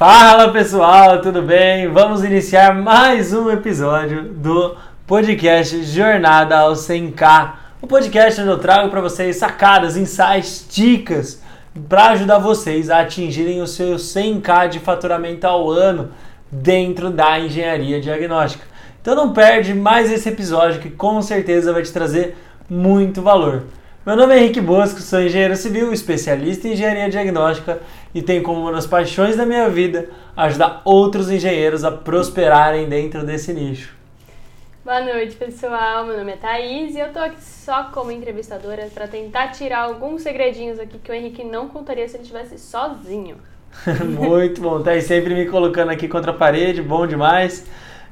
Fala pessoal, tudo bem? Vamos iniciar mais um episódio do podcast Jornada ao 100K. O podcast onde eu trago para vocês sacadas, insights, dicas para ajudar vocês a atingirem o seu 100K de faturamento ao ano dentro da engenharia diagnóstica. Então não perde mais esse episódio que com certeza vai te trazer muito valor. Meu nome é Henrique Bosco, sou engenheiro civil, especialista em engenharia diagnóstica e tenho como uma das paixões da minha vida ajudar outros engenheiros a prosperarem dentro desse nicho. Boa noite, pessoal. Meu nome é Thaís e eu tô aqui só como entrevistadora para tentar tirar alguns segredinhos aqui que o Henrique não contaria se ele estivesse sozinho. Muito bom, Thaís sempre me colocando aqui contra a parede, bom demais.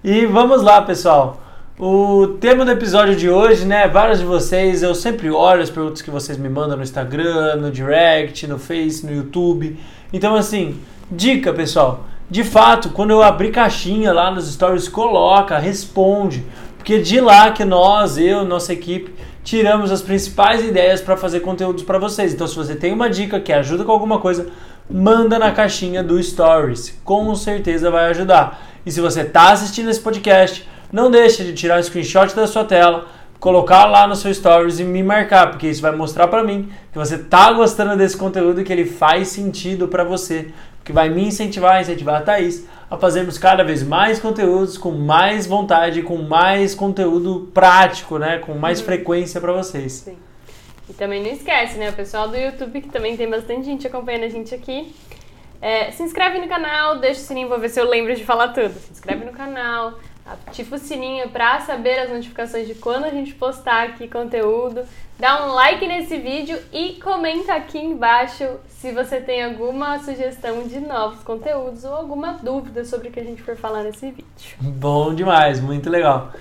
E vamos lá, pessoal. O tema do episódio de hoje, né? Vários de vocês, eu sempre olho as perguntas que vocês me mandam no Instagram, no direct, no Face, no YouTube. Então, assim, dica, pessoal. De fato, quando eu abrir caixinha lá nos stories, coloca, responde. Porque de lá que nós, eu, nossa equipe, tiramos as principais ideias para fazer conteúdos para vocês. Então, se você tem uma dica que ajuda com alguma coisa, manda na caixinha do Stories. Com certeza vai ajudar. E se você está assistindo esse podcast, não deixe de tirar um screenshot da sua tela, colocar lá no seu stories e me marcar, porque isso vai mostrar para mim que você tá gostando desse conteúdo e que ele faz sentido para você, que vai me incentivar, incentivar a Thaís a fazermos cada vez mais conteúdos com mais vontade, com mais conteúdo prático, né, com mais uhum. frequência para vocês. Sim. E também não esquece, né, o pessoal do YouTube que também tem bastante gente acompanhando a gente aqui. É, se inscreve no canal, deixa o sininho, vou ver se eu lembro de falar tudo. Se inscreve no canal, ativa o sininho para saber as notificações de quando a gente postar aqui conteúdo. Dá um like nesse vídeo e comenta aqui embaixo se você tem alguma sugestão de novos conteúdos ou alguma dúvida sobre o que a gente for falar nesse vídeo. Bom demais, muito legal.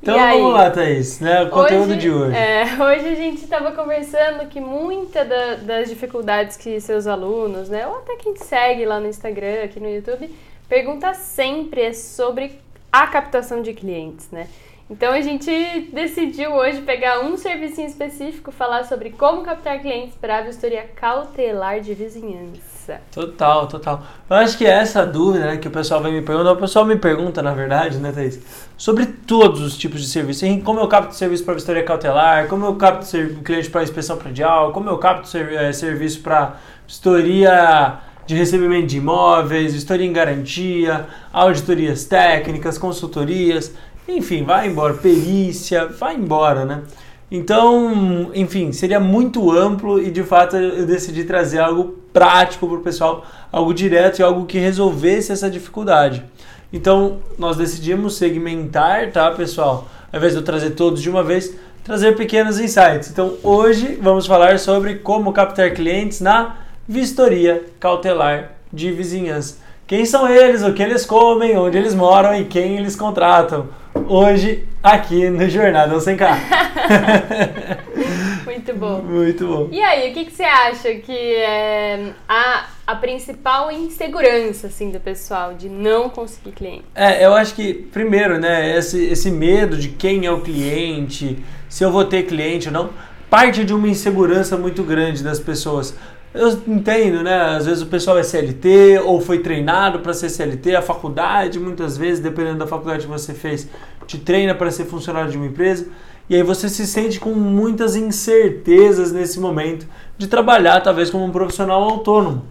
Então vamos lá, Thaís, né? O conteúdo hoje, de hoje. É, hoje a gente estava conversando que muita da, das dificuldades que seus alunos, né, ou até quem segue lá no Instagram, aqui no YouTube, pergunta sempre é sobre a captação de clientes, né? Então a gente decidiu hoje pegar um serviço específico, falar sobre como captar clientes para a vistoria cautelar de vizinhança. Total, total. Eu acho que é essa dúvida né, que o pessoal vai me perguntar, o pessoal me pergunta, na verdade, né, Thaís? Sobre todos os tipos de serviço. Como eu capto serviço para vistoria cautelar, como eu capto cliente para inspeção predial, como eu capto eh, serviço para vistoria de recebimento de imóveis, vistoria em garantia, auditorias técnicas, consultorias, enfim, vai embora, perícia, vai embora, né? Então, enfim, seria muito amplo e de fato eu decidi trazer algo prático para o pessoal, algo direto e algo que resolvesse essa dificuldade. Então, nós decidimos segmentar, tá, pessoal? Ao invés de eu trazer todos de uma vez, trazer pequenos insights. Então, hoje vamos falar sobre como captar clientes na vistoria cautelar de vizinhança. Quem são eles, o que eles comem, onde eles moram e quem eles contratam. Hoje, aqui no Jornada Sem Carro. Muito bom. Muito bom. E aí, o que, que você acha que é a, a principal insegurança assim, do pessoal de não conseguir cliente? É, eu acho que, primeiro, né, esse, esse medo de quem é o cliente, se eu vou ter cliente ou não, parte de uma insegurança muito grande das pessoas. Eu entendo, né? Às vezes o pessoal é CLT ou foi treinado para ser CLT, a faculdade, muitas vezes, dependendo da faculdade que você fez, te treina para ser funcionário de uma empresa. E aí você se sente com muitas incertezas nesse momento de trabalhar, talvez, como um profissional autônomo.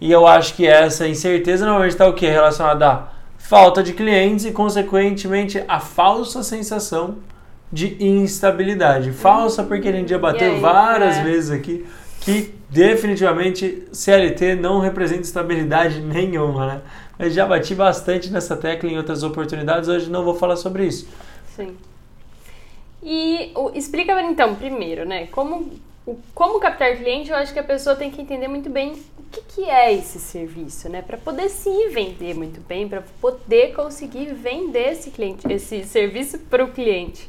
E eu acho que essa incerteza normalmente está o quê? Relacionada à falta de clientes e, consequentemente, a falsa sensação de instabilidade. Falsa porque a gente já bateu várias é. vezes aqui que definitivamente CLT não representa estabilidade nenhuma, né? Mas já bati bastante nessa tecla em outras oportunidades, hoje não vou falar sobre isso. Sim. E o, explica então, primeiro, né, como, o, como captar cliente, eu acho que a pessoa tem que entender muito bem o que, que é esse serviço, né, para poder se vender muito bem, para poder conseguir vender esse cliente, esse serviço para o cliente.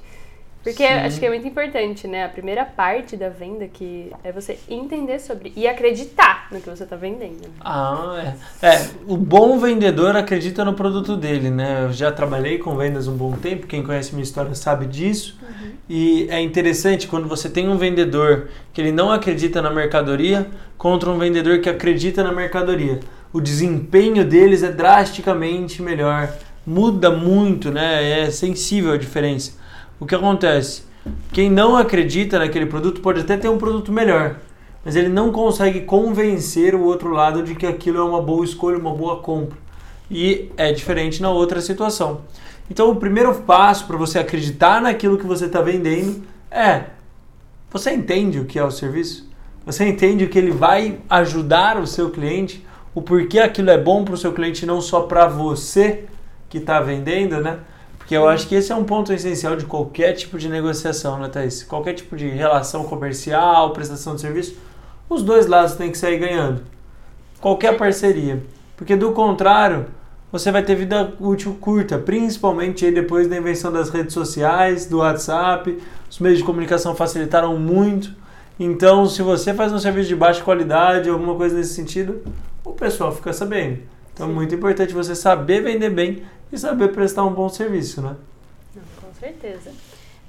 Porque Sim. acho que é muito importante, né? A primeira parte da venda que é você entender sobre e acreditar no que você está vendendo. Ah, é. é. O bom vendedor acredita no produto dele, né? Eu já trabalhei com vendas um bom tempo, quem conhece minha história sabe disso. Uhum. E é interessante quando você tem um vendedor que ele não acredita na mercadoria contra um vendedor que acredita na mercadoria. o desempenho deles é drasticamente melhor. Muda muito, né? É sensível a diferença. O que acontece? Quem não acredita naquele produto pode até ter um produto melhor, mas ele não consegue convencer o outro lado de que aquilo é uma boa escolha, uma boa compra. E é diferente na outra situação. Então, o primeiro passo para você acreditar naquilo que você está vendendo é: você entende o que é o serviço? Você entende o que ele vai ajudar o seu cliente? O porquê aquilo é bom para o seu cliente, não só para você que está vendendo, né? Porque eu acho que esse é um ponto essencial de qualquer tipo de negociação, né, Thaís? Qualquer tipo de relação comercial, prestação de serviço, os dois lados têm que sair ganhando. Qualquer parceria. Porque do contrário, você vai ter vida útil curta, principalmente depois da invenção das redes sociais, do WhatsApp, os meios de comunicação facilitaram muito. Então, se você faz um serviço de baixa qualidade, alguma coisa nesse sentido, o pessoal fica sabendo. Então, é Sim. é muito importante você saber vender bem e saber prestar um bom serviço, né? Não, com certeza.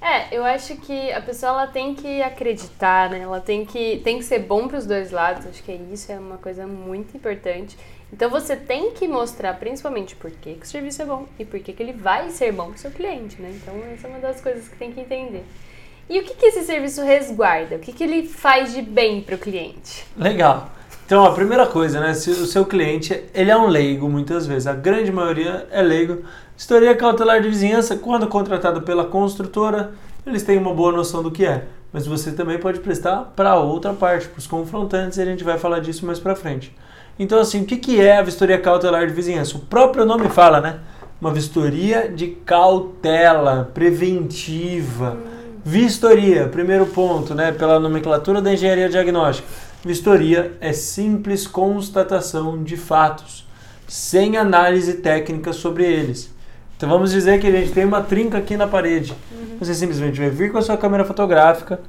É, eu acho que a pessoa ela tem que acreditar, né? Ela tem que, tem que ser bom para os dois lados. Acho que isso é uma coisa muito importante. Então você tem que mostrar principalmente por que, que o serviço é bom e por que, que ele vai ser bom para o seu cliente, né? Então essa é uma das coisas que tem que entender. E o que, que esse serviço resguarda? O que, que ele faz de bem para o cliente? Legal. Então, a primeira coisa, né? Se o seu cliente, ele é um leigo muitas vezes, a grande maioria é leigo. História cautelar de vizinhança, quando contratado pela construtora, eles têm uma boa noção do que é. Mas você também pode prestar para outra parte, para os confrontantes, e a gente vai falar disso mais para frente. Então, assim, o que, que é a vistoria cautelar de vizinhança? O próprio nome fala, né? Uma vistoria de cautela, preventiva. Vistoria, primeiro ponto, né? Pela nomenclatura da engenharia diagnóstica. Vistoria é simples constatação de fatos, sem análise técnica sobre eles. Então vamos dizer que a gente tem uma trinca aqui na parede. Uhum. Você simplesmente vai vir com a sua câmera fotográfica,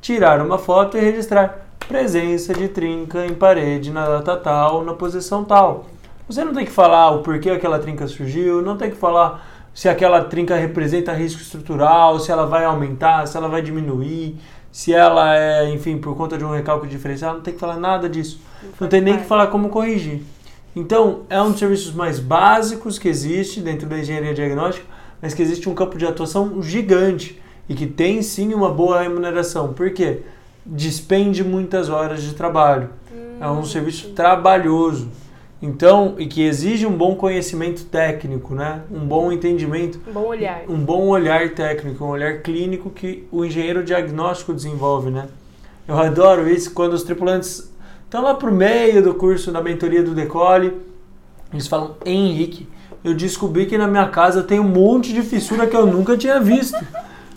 tirar uma foto e registrar presença de trinca em parede na data tal, na posição tal. Você não tem que falar o porquê aquela trinca surgiu, não tem que falar se aquela trinca representa risco estrutural, se ela vai aumentar, se ela vai diminuir, se ela é, enfim, por conta de um recalque diferencial, não tem que falar nada disso. Não, não tem nem que falar como corrigir. Então, é um dos serviços mais básicos que existe dentro da engenharia diagnóstica, mas que existe um campo de atuação gigante e que tem sim uma boa remuneração. Por quê? despende muitas horas de trabalho. Hum, é um serviço sim. trabalhoso. Então, e que exige um bom conhecimento técnico, né? Um bom entendimento. Um bom olhar. Um bom olhar técnico, um olhar clínico que o engenheiro diagnóstico desenvolve, né? Eu adoro isso quando os tripulantes estão lá pro meio do curso da mentoria do Decole, eles falam, Henrique, eu descobri que na minha casa tem um monte de fissura que eu nunca tinha visto.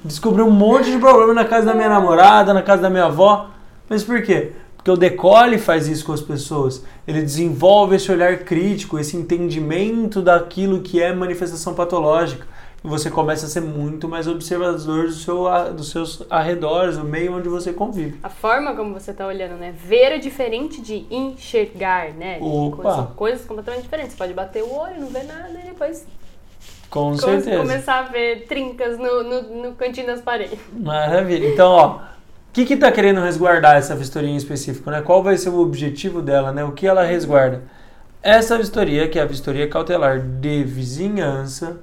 Descobri um monte de problema na casa da minha namorada, na casa da minha avó. Mas por quê? Porque o decole faz isso com as pessoas. Ele desenvolve esse olhar crítico, esse entendimento daquilo que é manifestação patológica. E você começa a ser muito mais observador do seu, dos seus arredores, do meio onde você convive. A forma como você está olhando, né? Ver é diferente de enxergar, né? Opa. São coisas completamente diferentes. Você pode bater o olho, não ver nada e depois com certeza. Começar a ver trincas no, no, no cantinho das paredes. Maravilha. Então, ó, que que tá querendo resguardar essa vistoria em específico, né? Qual vai ser o objetivo dela, né? O que ela resguarda? Essa vistoria, que é a vistoria cautelar de vizinhança,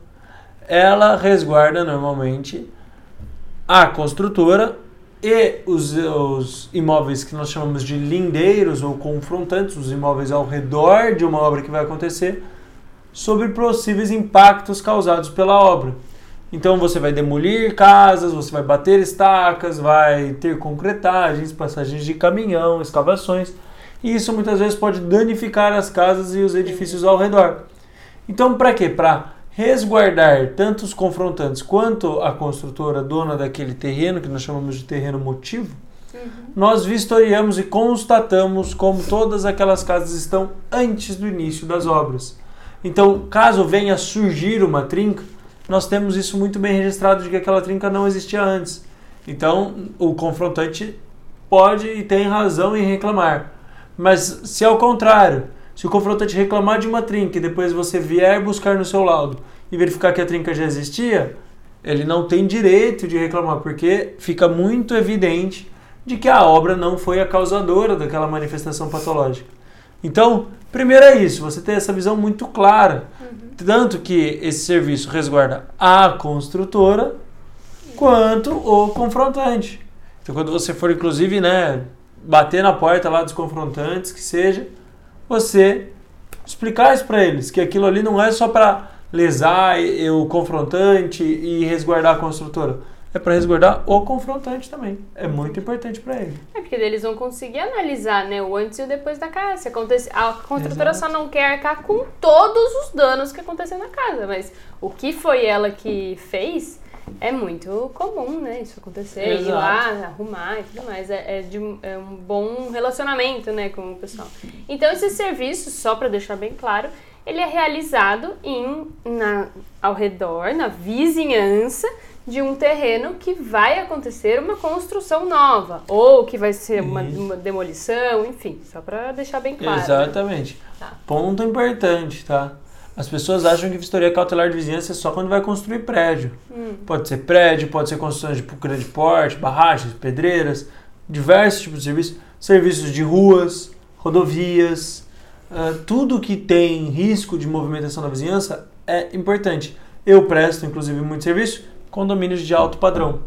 ela resguarda normalmente a construtora e os, os, imóveis que nós chamamos de lindeiros ou confrontantes, os imóveis ao redor de uma obra que vai acontecer, sobre possíveis impactos causados pela obra. Então você vai demolir casas, você vai bater estacas, vai ter concretagens, passagens de caminhão, escavações. E isso muitas vezes pode danificar as casas e os edifícios ao redor. Então, para quê? Para resguardar tanto os confrontantes quanto a construtora dona daquele terreno, que nós chamamos de terreno motivo, uhum. nós vistoriamos e constatamos como todas aquelas casas estão antes do início das obras. Então, caso venha surgir uma trinca, nós temos isso muito bem registrado de que aquela trinca não existia antes. Então, o confrontante pode e tem razão em reclamar. Mas se ao contrário, se o confrontante reclamar de uma trinca e depois você vier buscar no seu laudo e verificar que a trinca já existia, ele não tem direito de reclamar, porque fica muito evidente de que a obra não foi a causadora daquela manifestação patológica. Então, primeiro é isso, você ter essa visão muito clara. Tanto que esse serviço resguarda a construtora quanto o confrontante. Então, quando você for, inclusive, né, bater na porta lá dos confrontantes, que seja, você explicar isso para eles, que aquilo ali não é só para lesar o confrontante e resguardar a construtora. É para resguardar o confrontante também. É muito importante para ele. É porque eles vão conseguir analisar, né, o antes e o depois da casa. Se acontece, a construtora Exato. só não quer arcar com todos os danos que aconteceram na casa, mas o que foi ela que fez é muito comum, né, isso acontecer, ir Exato. lá, arrumar e tudo mais. É, é de um- é um bom relacionamento, né, com o pessoal. Então esse serviço, só para deixar bem claro, ele é realizado em, na, ao redor, na vizinhança de um terreno que vai acontecer uma construção nova ou que vai ser uma, uma demolição, enfim, só para deixar bem claro. né? Exatamente. Tá. Ponto importante, tá? As pessoas acham que vistoria cautelar de vizinhança é só quando vai construir prédio. Hum. Pode ser prédio, pode ser construções de grande porte, barragens, pedreiras, diversos tipos de serviços, serviços de ruas, rodovias, ah, tudo que tem risco de movimentação da vizinhança é importante. Eu presto, inclusive, muito serviço, condomínios de alto padrão.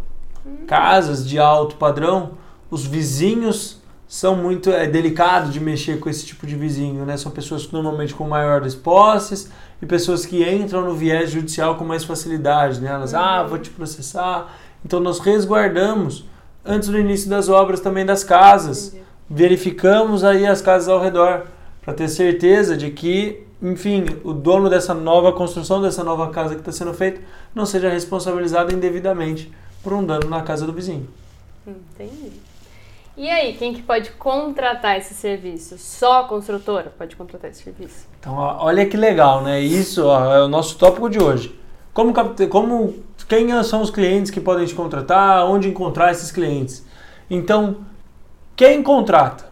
Casas de alto padrão, os vizinhos são muito é delicado de mexer com esse tipo de vizinho, né? São pessoas normalmente com maiores posses e pessoas que entram no viés judicial com mais facilidade, né? Elas, ah, vou te processar. Então nós resguardamos antes do início das obras também das casas. Entendi. Verificamos aí as casas ao redor para ter certeza de que, enfim, o dono dessa nova construção, dessa nova casa que está sendo feita, não seja responsabilizado indevidamente por um dano na casa do vizinho. Entendi. E aí, quem que pode contratar esse serviço? Só a construtora pode contratar esse serviço? Então, olha que legal, né? Isso ó, é o nosso tópico de hoje. Como, como quem são os clientes que podem te contratar? Onde encontrar esses clientes? Então, quem contrata?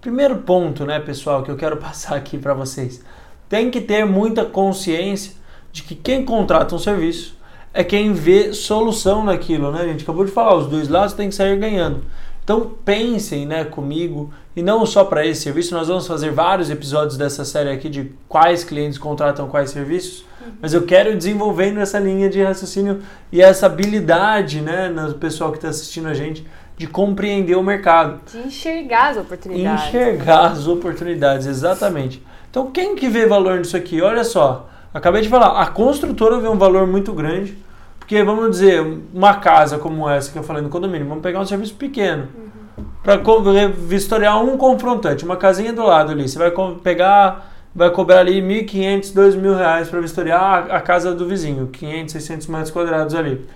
Primeiro ponto, né, pessoal, que eu quero passar aqui para vocês. Tem que ter muita consciência de que quem contrata um serviço é quem vê solução naquilo, né? A gente acabou de falar, os dois lados têm que sair ganhando. Então pensem, né, comigo, e não só para esse serviço, nós vamos fazer vários episódios dessa série aqui de quais clientes contratam quais serviços, mas eu quero desenvolvendo essa linha de raciocínio e essa habilidade, né, no pessoal que está assistindo a gente, de compreender o mercado. De enxergar as oportunidades. Enxergar as oportunidades, exatamente. Então, quem que vê valor nisso aqui? Olha só, acabei de falar, a construtora vê um valor muito grande, porque vamos dizer, uma casa como essa que eu falei no condomínio, vamos pegar um serviço pequeno. Para vistoriar um confrontante, uma casinha do lado ali, você vai pegar, vai cobrar ali 1.500, 2.000 reais para vistoriar a, a casa do vizinho, 500, 600 metros quadrados ali.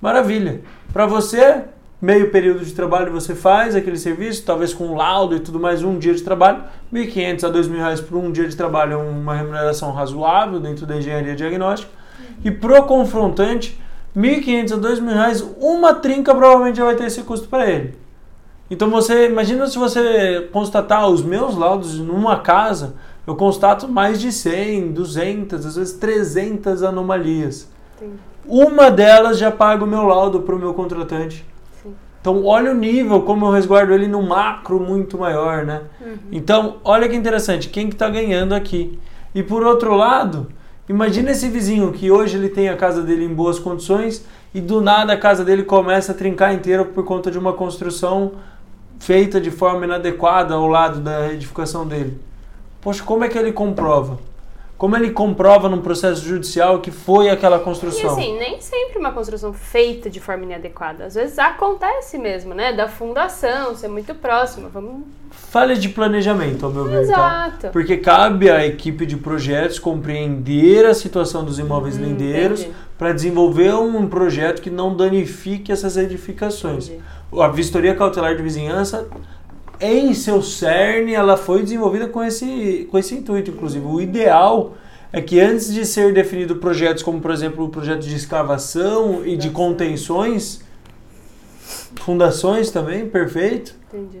Maravilha. Para você, meio período de trabalho você faz aquele serviço, talvez com laudo e tudo mais, um dia de trabalho, 1.500 a 2.000 reais por um dia de trabalho é uma remuneração razoável dentro da engenharia diagnóstica. E pro confrontante, 1.500 a 2.000 reais, uma trinca provavelmente já vai ter esse custo para ele. Então você, imagina se você constatar os meus laudos numa casa, eu constato mais de 100, 200, às vezes 300 anomalias. Entendi. Uma delas já paga o meu laudo para o meu contratante. Então, olha o nível, como eu resguardo ele no macro muito maior, né? Então, olha que interessante, quem que está ganhando aqui? E por outro lado, imagina esse vizinho que hoje ele tem a casa dele em boas condições e do nada a casa dele começa a trincar inteira por conta de uma construção feita de forma inadequada ao lado da edificação dele. Poxa, como é que ele comprova? Como ele comprova num processo judicial que foi aquela E construção? assim, nem sempre uma construção feita de forma inadequada. Às vezes acontece mesmo, né? Da fundação ser muito próxima. Vamos. Falha de planejamento, ao meu ver. tá? Exato. Porque cabe à equipe de projetos compreender a situação dos imóveis Hum, lindeiros para desenvolver um projeto que não danifique essas edificações. Entendi. A vistoria cautelar de vizinhança, em seu cerne, ela foi desenvolvida com esse, com esse intuito, inclusive. O ideal é que antes de ser definido projetos como, por exemplo, o projeto de escavação e de contenções, fundações também, perfeito, Entendi.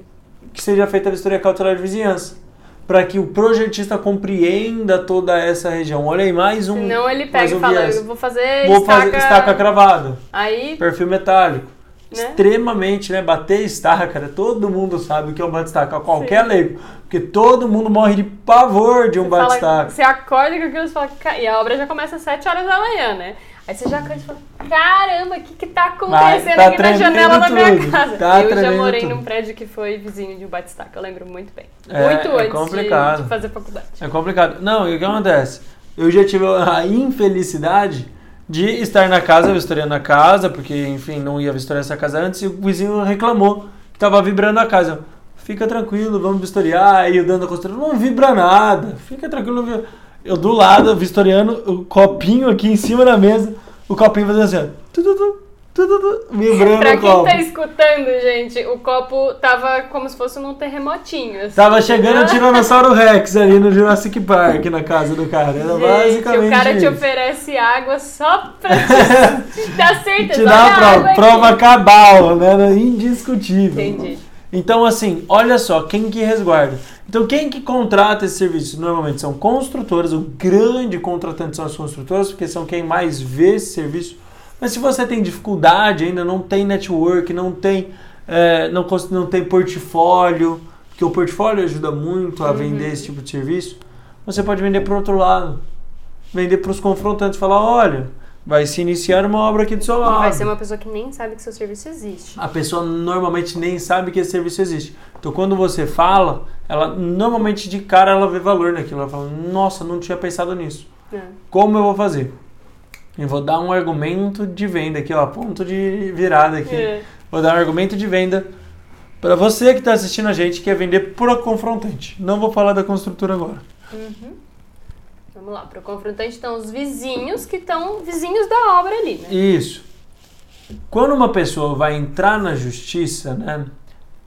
que seja feita a vistoria cautelar de vizinhança. Para que o projetista compreenda toda essa região. Olha aí, mais um. Senão ele pega um e fala, viés. eu vou fazer Vou estaca... fazer estaca cravada, Aí, perfil metálico. Extremamente, né? Bater estaca, né? todo mundo sabe o que é um bate-estaca, qualquer Sim. leigo. Porque todo mundo morre de pavor de um bate-estaca. Você acorda com aquilo e fala, e a obra já começa às 7 horas da manhã, né? Aí você já acorda e fala, caramba, o que que tá acontecendo tá aqui na janela da minha casa? Tá eu já morei tudo. num prédio que foi vizinho de um bate-estaca, eu lembro muito bem. É, muito é antes complicado. De, de fazer faculdade. É complicado. Não, e o que acontece? Eu já tive a infelicidade de estar na casa, vistoriando a casa, porque, enfim, não ia vistoriar essa casa antes, e o vizinho reclamou que estava vibrando a casa. Fica tranquilo, vamos vistoriar. Aí o dando a construção, não vibra nada, fica tranquilo. Eu do lado, vistoriando, o copinho aqui em cima da mesa, o copinho fazendo assim, ó. Tudo, tudo, vibrando pra quem tá escutando, gente, o copo tava como se fosse num terremotinho. Assim. Tava chegando o Tiranossauro Rex ali no Jurassic Park, na casa do cara. Era gente, basicamente o cara isso. te oferece água só pra te, te dar certeza. Te dá a prova, prova cabal, né? Indiscutível. Entendi. Então, assim, olha só, quem que resguarda? Então, quem que contrata esse serviço? Normalmente são construtoras, o grande contratante são as construtoras, porque são quem mais vê esse serviço mas se você tem dificuldade ainda, não tem network, não tem, é, não, não tem portfólio, porque o portfólio ajuda muito a uhum. vender esse tipo de serviço, você pode vender para outro lado. Vender para os confrontantes, falar, olha, vai se iniciar uma obra aqui do seu lado. Vai ser uma pessoa que nem sabe que seu serviço existe. A pessoa normalmente nem sabe que esse serviço existe. Então quando você fala, ela normalmente de cara ela vê valor naquilo. Ela fala, nossa, não tinha pensado nisso. É. Como eu vou fazer? Eu vou dar um argumento de venda aqui, ó, ponto de virada aqui. É. Vou dar um argumento de venda para você que está assistindo a gente, que quer vender pro confrontante. Não vou falar da construtora agora. Uhum. Vamos lá, pro confrontante estão os vizinhos que estão vizinhos da obra ali, né? Isso. Quando uma pessoa vai entrar na justiça, né,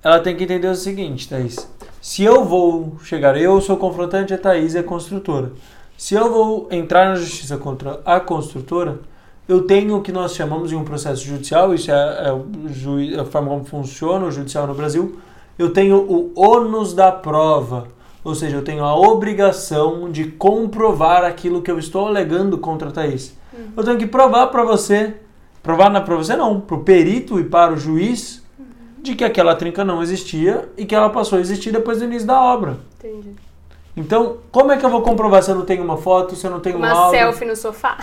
ela tem que entender o seguinte, Thaís. Se eu vou chegar, eu sou confrontante, a Thaís é construtora. Se eu vou entrar na justiça contra a construtora, eu tenho o que nós chamamos de um processo judicial, isso é, é, a forma como funciona o judicial no Brasil. Eu tenho o ônus da prova, ou seja, eu tenho a obrigação de comprovar aquilo que eu estou alegando contra a Thaís. Uhum. Eu tenho que provar para você, provar não para você não, para o perito e para o juiz, uhum. de que aquela trinca não existia e que ela passou a existir depois do início da obra. Entendi. Então, como é que eu vou comprovar se eu não tenho uma foto, se eu não tenho uma um áudio? selfie no sofá.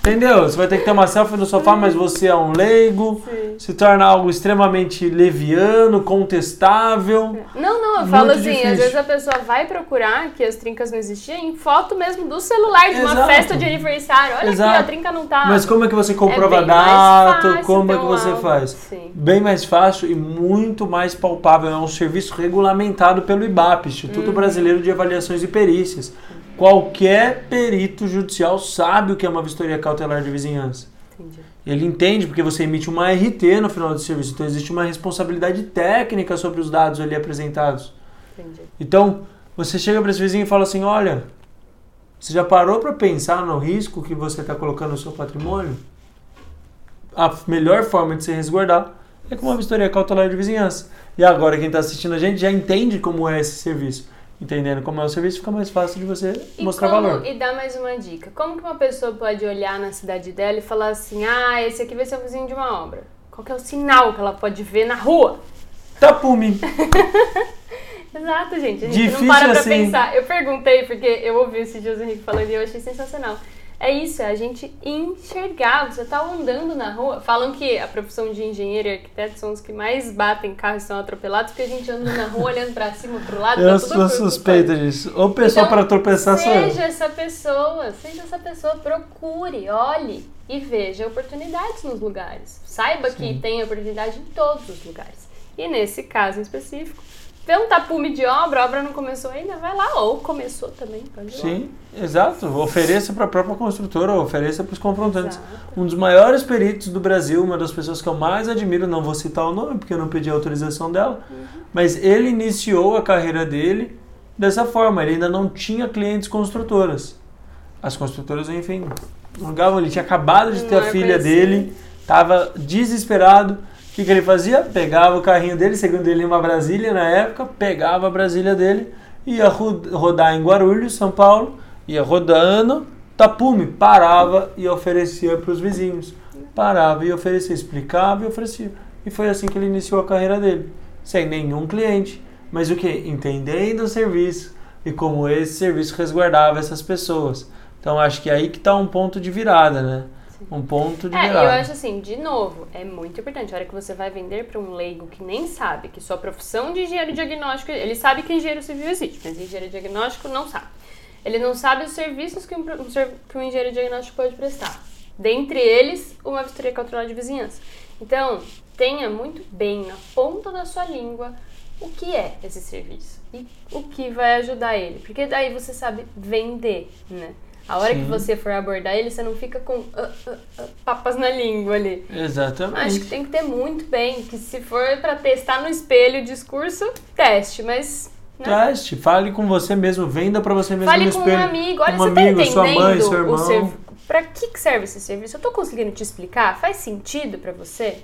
Entendeu? Você vai ter que ter uma selfie no sofá, mas você é um leigo, Sim. se torna algo extremamente leviano, contestável. Não, não, eu falo assim, difícil. às vezes a pessoa vai procurar que as trincas não existiam em foto mesmo do celular de Exato. uma festa de aniversário. Olha Exato. aqui, a trinca não tá. Mas como é que você comprova é data? Como é que você álbum. faz? Sim. Bem mais fácil e muito mais palpável. É um serviço regulamentado pelo IBAP, Instituto uhum. Brasileiro de Avaliações e Perícias. Qualquer perito judicial sabe o que é uma vistoria cautelar de vizinhança. Entendi. Ele entende porque você emite uma RT no final do serviço, então existe uma responsabilidade técnica sobre os dados ali apresentados. Entendi. Então, você chega para esse vizinho e fala assim: olha, você já parou para pensar no risco que você está colocando no seu patrimônio? A melhor forma de se resguardar é com uma vistoria cautelar de vizinhança. E agora quem está assistindo a gente já entende como é esse serviço entendendo como é o serviço, fica mais fácil de você e mostrar como, valor. E dá mais uma dica. Como que uma pessoa pode olhar na cidade dela e falar assim, ah, esse aqui vai ser o vizinho de uma obra? Qual que é o sinal que ela pode ver na rua? Tapume. Exato, gente. A gente Difícil não para pra assim. pensar. Eu perguntei, porque eu ouvi esse dia o Henrique falando e eu achei sensacional. É isso, é a gente enxergar. Você tá andando na rua. Falam que a profissão de engenheiro e arquiteto são os que mais batem carros e são atropelados, porque a gente anda na rua olhando pra cima, pro lado. Eu sou suspeita disso. Ou pessoa então, para tropeçar sou eu. Seja essa pessoa, seja essa pessoa, procure, olhe e veja oportunidades nos lugares. Saiba Sim. que tem oportunidade em todos os lugares. E nesse caso em específico, vê um tapume de obra, a obra não começou ainda, vai lá, ou começou também, pode Sim, lá. exato. Ofereça para a própria construtora, ofereça para os confrontantes. Exato. Um dos maiores peritos do Brasil, uma das pessoas que eu mais admiro, não vou citar o nome porque eu não pedi a autorização dela, uhum. mas ele iniciou a carreira dele dessa forma, ele ainda não tinha clientes construtoras. As construtoras, enfim, não ele tinha acabado de ter não a filha dele, estava desesperado que, que ele fazia? Pegava o carrinho dele, segundo ele, uma Brasília na época, pegava a Brasília dele, ia rodar em Guarulhos, São Paulo, ia rodando, tapume, parava e oferecia para os vizinhos. parava e oferecia, explicava e oferecia. E foi assim que ele iniciou a carreira dele, sem nenhum cliente, mas o que? Entendendo o serviço e como esse serviço resguardava essas pessoas. Então acho que é aí que está um ponto de virada, né? Um ponto de É, virada. eu acho assim, de novo, é muito importante. A hora que você vai vender para um leigo que nem sabe que sua profissão de engenheiro diagnóstico, ele sabe que engenheiro civil existe, mas engenheiro diagnóstico não sabe. Ele não sabe os serviços que um, que um engenheiro diagnóstico pode prestar. Dentre eles, uma vistoria cautelar de vizinhança. Então, tenha muito bem na ponta da sua língua o que é esse serviço e o que vai ajudar ele. Porque daí você sabe vender, né? A hora que Sim. você for abordar ele, você não fica com ah, ah, ah, papas na língua ali. Exatamente. Acho que tem que ter muito bem, que se for pra testar no espelho o discurso, teste, mas né? Teste, fale com você mesmo, venda para você mesmo fale no com espelho. um amigo, olha, um você amigo, tá sua entendendo mãe, seu irmão. serv... Pra que que serve esse serviço? Eu tô conseguindo te explicar? Faz sentido pra você?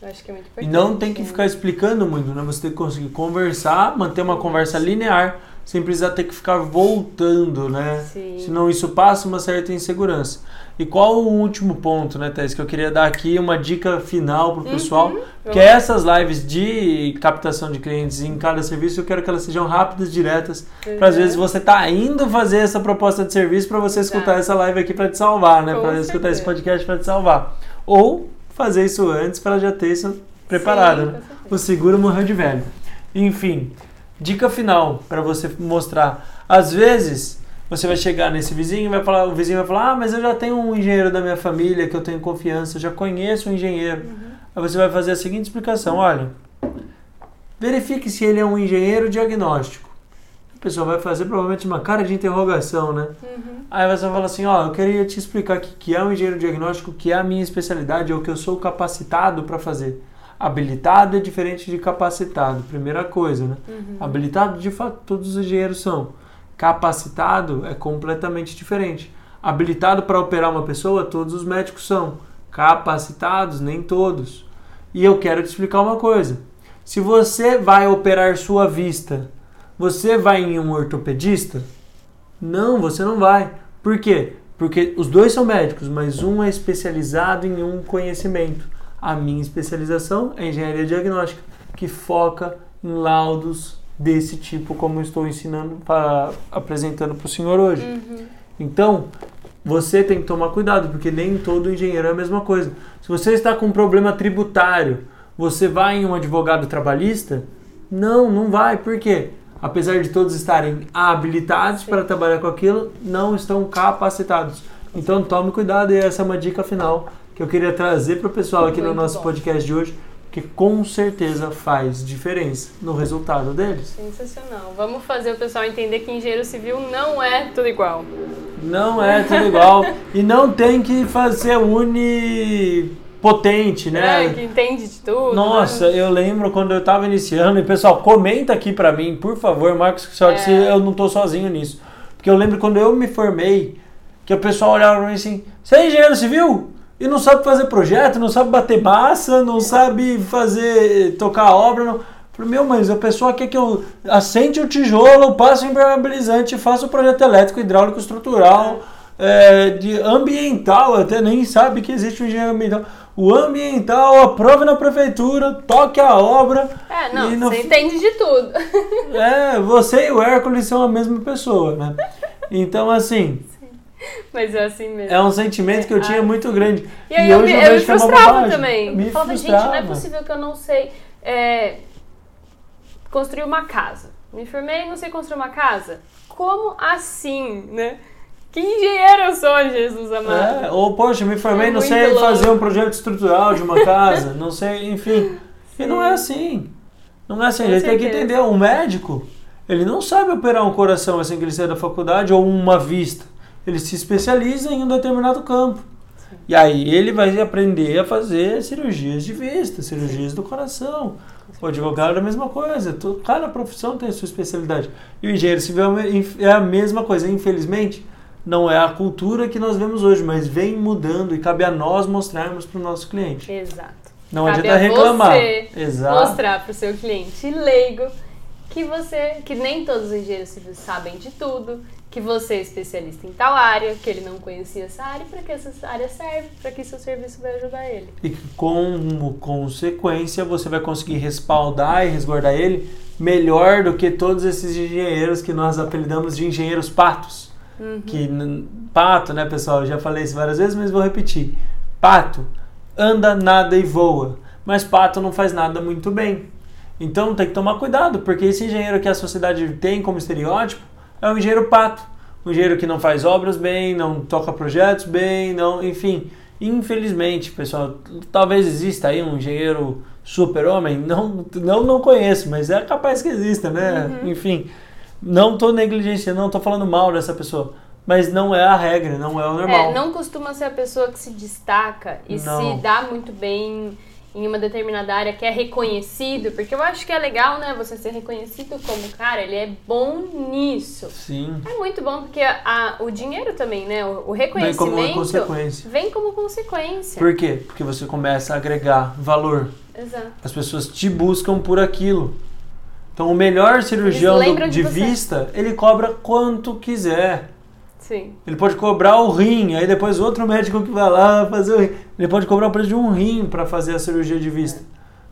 Eu acho que é muito E importante. não tem que ficar explicando muito, né? Você tem que conseguir conversar, manter uma conversa linear, sem precisar ter que ficar voltando, né? Sim. Senão isso passa uma certa insegurança. E qual o último ponto, né, Thais, que eu queria dar aqui uma dica final pro pessoal, que é essas lives de captação de clientes em cada serviço, eu quero que elas sejam rápidas, diretas, para às Uhum. vezes você tá indo fazer essa proposta de serviço para você escutar essa live aqui para te salvar, né? Para escutar esse podcast para te salvar. Ou fazer isso antes para já ter isso preparado, Sim, né? O seguro morreu de velho. Enfim, dica final para você mostrar. Às vezes você vai chegar nesse vizinho e vai falar, o vizinho vai falar: "Ah, mas eu já tenho um engenheiro da minha família que eu tenho confiança, eu já conheço um engenheiro". Aí você vai fazer a seguinte explicação: "Olha, verifique se ele é um engenheiro diagnóstico". A pessoa vai fazer provavelmente uma cara de interrogação, né? Uhum. Aí você vai falar assim, ó, eu queria te explicar o que, que é um engenheiro diagnóstico, que é a minha especialidade, é o que eu sou capacitado para fazer. Habilitado é diferente de capacitado, primeira coisa, né? Uhum. Habilitado, de fato, todos os engenheiros são. Capacitado é completamente diferente. Habilitado para operar uma pessoa, todos os médicos são. Capacitados, nem todos. E eu quero te explicar uma coisa. Se você vai operar sua vista, você vai em um ortopedista? Não, você não vai. Por quê? Porque os dois são médicos, mas um é especializado em um conhecimento. A minha especialização é engenharia diagnóstica, que foca em laudos desse tipo, como eu estou ensinando, pra, apresentando para o senhor hoje. Uhum. Então, você tem que tomar cuidado, porque nem todo engenheiro é a mesma coisa. Se você está com um problema tributário, você vai em um advogado trabalhista? Não, não vai. Por quê? Apesar de todos estarem habilitados para trabalhar com aquilo, não estão capacitados. Então tome cuidado e essa é uma dica final que eu queria trazer para o pessoal aqui no Muito nosso bom. podcast de hoje, que com certeza faz diferença no resultado deles. Sensacional. Vamos fazer o pessoal entender que engenheiro civil não é tudo igual. Não é tudo igual. e não tem que fazer unipotente, né? É, que entende de tudo. Nossa, né? eu lembro quando eu tava iniciando, e pessoal, comenta aqui pra mim, por favor, Marcos, se É. se eu não tô sozinho nisso. Porque eu lembro quando eu me formei, que o pessoal olhava pra mim assim, você é engenheiro civil? E não sabe fazer projeto, não sabe bater massa, não sabe fazer, tocar a obra, não. Falei, meu, mas a pessoa quer que eu assente o tijolo, passe o impermeabilizante, faça o projeto elétrico, hidráulico, estrutural, é, de ambiental, até nem sabe que existe o engenheiro ambiental. O ambiental, aprove na prefeitura, toque a obra. É, não, no você entende de tudo. É, você e o Hércules são a mesma pessoa, né? Então, assim, Mas é assim mesmo. é um sentimento que eu tinha Ah. muito grande. E aí eu, me, eu me que é uma frustrava também. Me eu falava, gente, não é frustrava. possível que eu não sei é, construir uma casa. Me formei e não sei construir uma casa. Como assim, né? Que engenheiro eu sou, Jesus amado. É, ou, poxa, me formei, É não sei louco. fazer um projeto estrutural de uma casa, não sei, enfim. E não é assim. Não é assim. A gente tem que entender. Um médico, ele não sabe operar um coração assim que ele sai da faculdade ou uma vista. Ele se especializa em um determinado campo. E aí ele vai aprender a fazer cirurgias de vista, cirurgias do coração. O advogado é a mesma coisa. Cada profissão tem a sua especialidade. E o engenheiro civil é a é a mesma coisa. Infelizmente, não é a cultura que nós vemos hoje, mas vem mudando e cabe a nós mostrarmos para o nosso cliente. Exato. Não Cabe adianta reclamar. você Exato. Mostrar pro seu cliente leigo que você, que nem todos os engenheiros civis sabem de tudo, que você é especialista em tal área, que ele não conhecia essa área, para que essa área serve, para que seu serviço vai ajudar ele. E que, como consequência, você vai conseguir respaldar e resguardar ele melhor do que todos esses engenheiros que nós apelidamos de engenheiros patos. Uhum. Que pato, né, pessoal? Eu já falei isso várias vezes, mas vou repetir. Pato anda, nada e voa, mas pato não faz nada muito bem. Então tem que tomar cuidado, porque esse engenheiro que a sociedade tem como estereótipo é um engenheiro pato, um engenheiro que não faz obras bem, não toca projetos bem, não, enfim. Infelizmente, pessoal, talvez exista aí um engenheiro super-homem, não, não, não conheço, mas é capaz que exista, né? Uhum. Enfim, não estou negligenciando, não estou falando mal dessa pessoa, mas não é a regra, não é o normal. É, não costuma ser a pessoa que se destaca e Não. se dá muito bem em uma determinada área que é reconhecido, porque eu acho que é legal, né, você ser reconhecido como, cara, ele é bom nisso. Sim. É muito bom porque a, o dinheiro também, né, o, o Vem como reconhecimento consequência. vem como consequência. Por quê? Porque você começa a agregar valor. Exato. As pessoas te buscam por aquilo. Então, o melhor cirurgião do- de de vista, ele cobra quanto quiser. Sim. Ele pode cobrar o rim, aí depois outro médico que vai lá fazer o rim. Ele pode cobrar o preço de um rim para fazer a cirurgia de vista.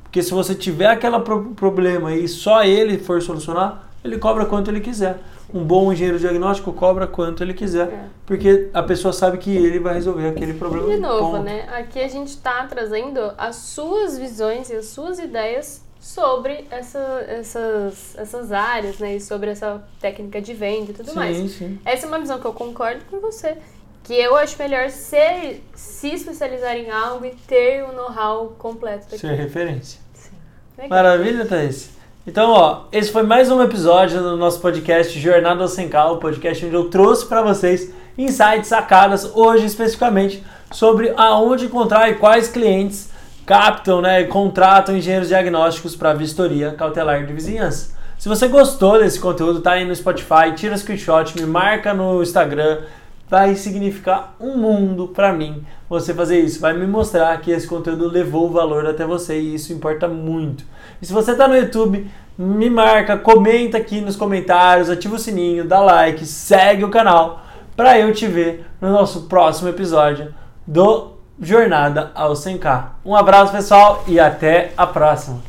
Porque se você tiver aquele problema e só ele for solucionar, ele cobra quanto ele quiser. Um bom engenheiro diagnóstico cobra quanto ele quiser. É. Porque a pessoa sabe que ele vai resolver aquele problema. De novo, ponto. né? Aqui a gente tá trazendo as suas visões e as suas ideias sobre essa, essas, essas áreas, né? E sobre essa técnica de venda e tudo Sim, mais. sim. Essa é uma visão que eu concordo com você. Que eu acho melhor ser, se especializar em algo e ter o know-how completo daquilo. Ser referência. Legal. Maravilha, Thaís. Então, ó, esse foi mais um episódio do nosso podcast Jornada ao 100K, o podcast onde eu trouxe para vocês insights, sacadas, hoje especificamente, sobre aonde encontrar e quais clientes captam, né, e contratam engenheiros diagnósticos para vistoria cautelar de vizinhança. Se você gostou desse conteúdo, tá aí no Spotify, tira screenshot, me marca no Instagram, vai significar um mundo para mim você fazer isso. Vai me mostrar que esse conteúdo levou valor até você e isso importa muito. E se você está no YouTube, me marca, comenta aqui nos comentários, ativa o sininho, dá like, segue o canal para eu te ver no nosso próximo episódio do Jornada ao 100K. Um abraço pessoal e até a próxima.